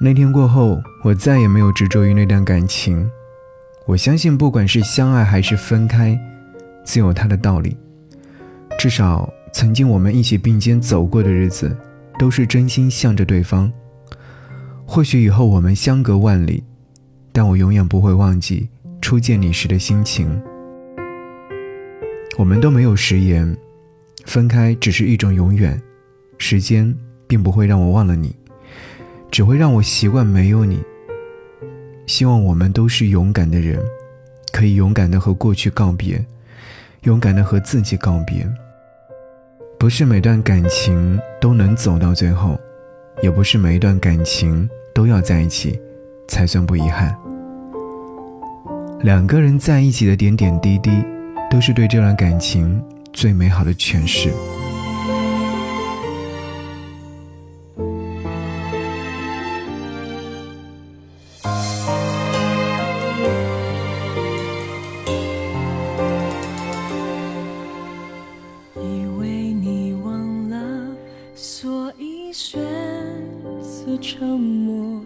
那天过后，我再也没有执着于那段感情。我相信，不管是相爱还是分开，自有它的道理。至少，曾经我们一起并肩走过的日子，都是真心向着对方。或许以后我们相隔万里，但我永远不会忘记初见你时的心情。我们都没有食言，分开只是一种永远。时间并不会让我忘了你。只会让我习惯没有你。希望我们都是勇敢的人，可以勇敢的和过去告别，勇敢的和自己告别。不是每段感情都能走到最后，也不是每一段感情都要在一起，才算不遗憾。两个人在一起的点点滴滴，都是对这段感情最美好的诠释。的沉默，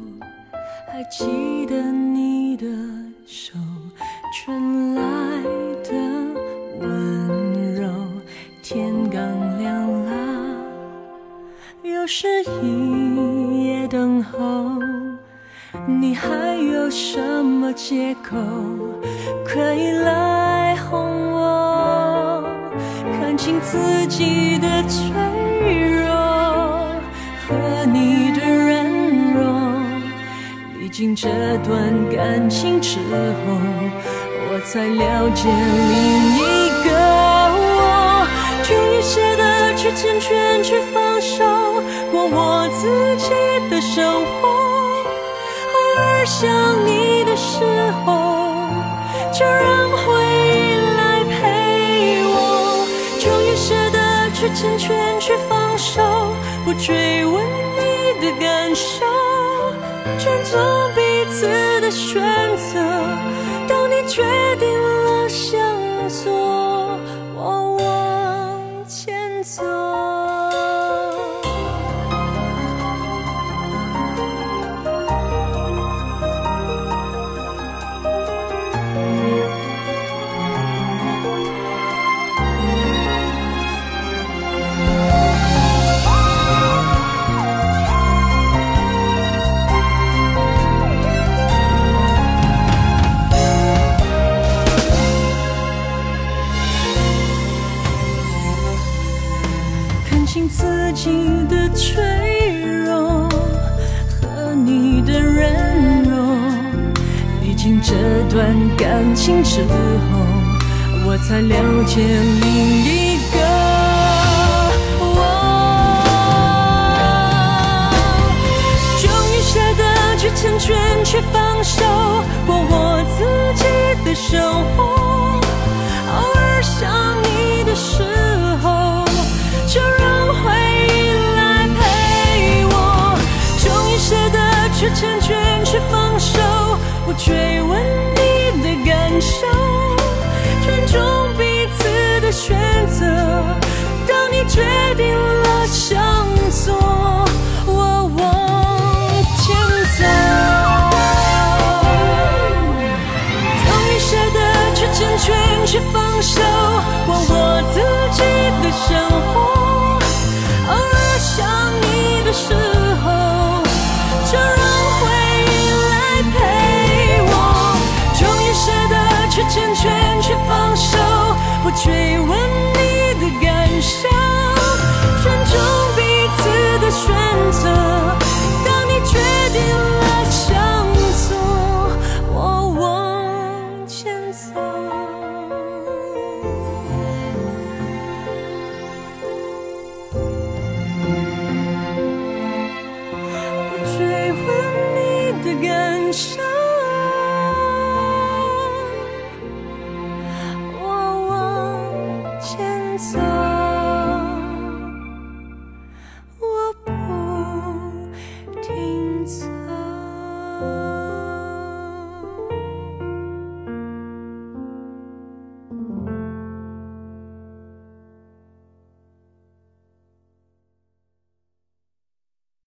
还记得你的手，传来的温柔。天刚亮了，又是一夜等候，你还有什么借口可以来哄我？看清自己的脆这段感情之后，我才了解另一个我，终于舍得去成全，去放手，过我自己的生活。偶尔想你的时候，就让回忆来陪我。终于舍得去成全，去放手，不追问你的感受。尊重次的选择。当你决定这段感情之后，我才了解另一个我。终于舍得去成全，去放手，过我自己的生活。偶尔想你的时不追问你的感受，尊重彼此的选择。当你决定了向左，我往前走。终于舍得去成全，去放手，过我自己的生 show.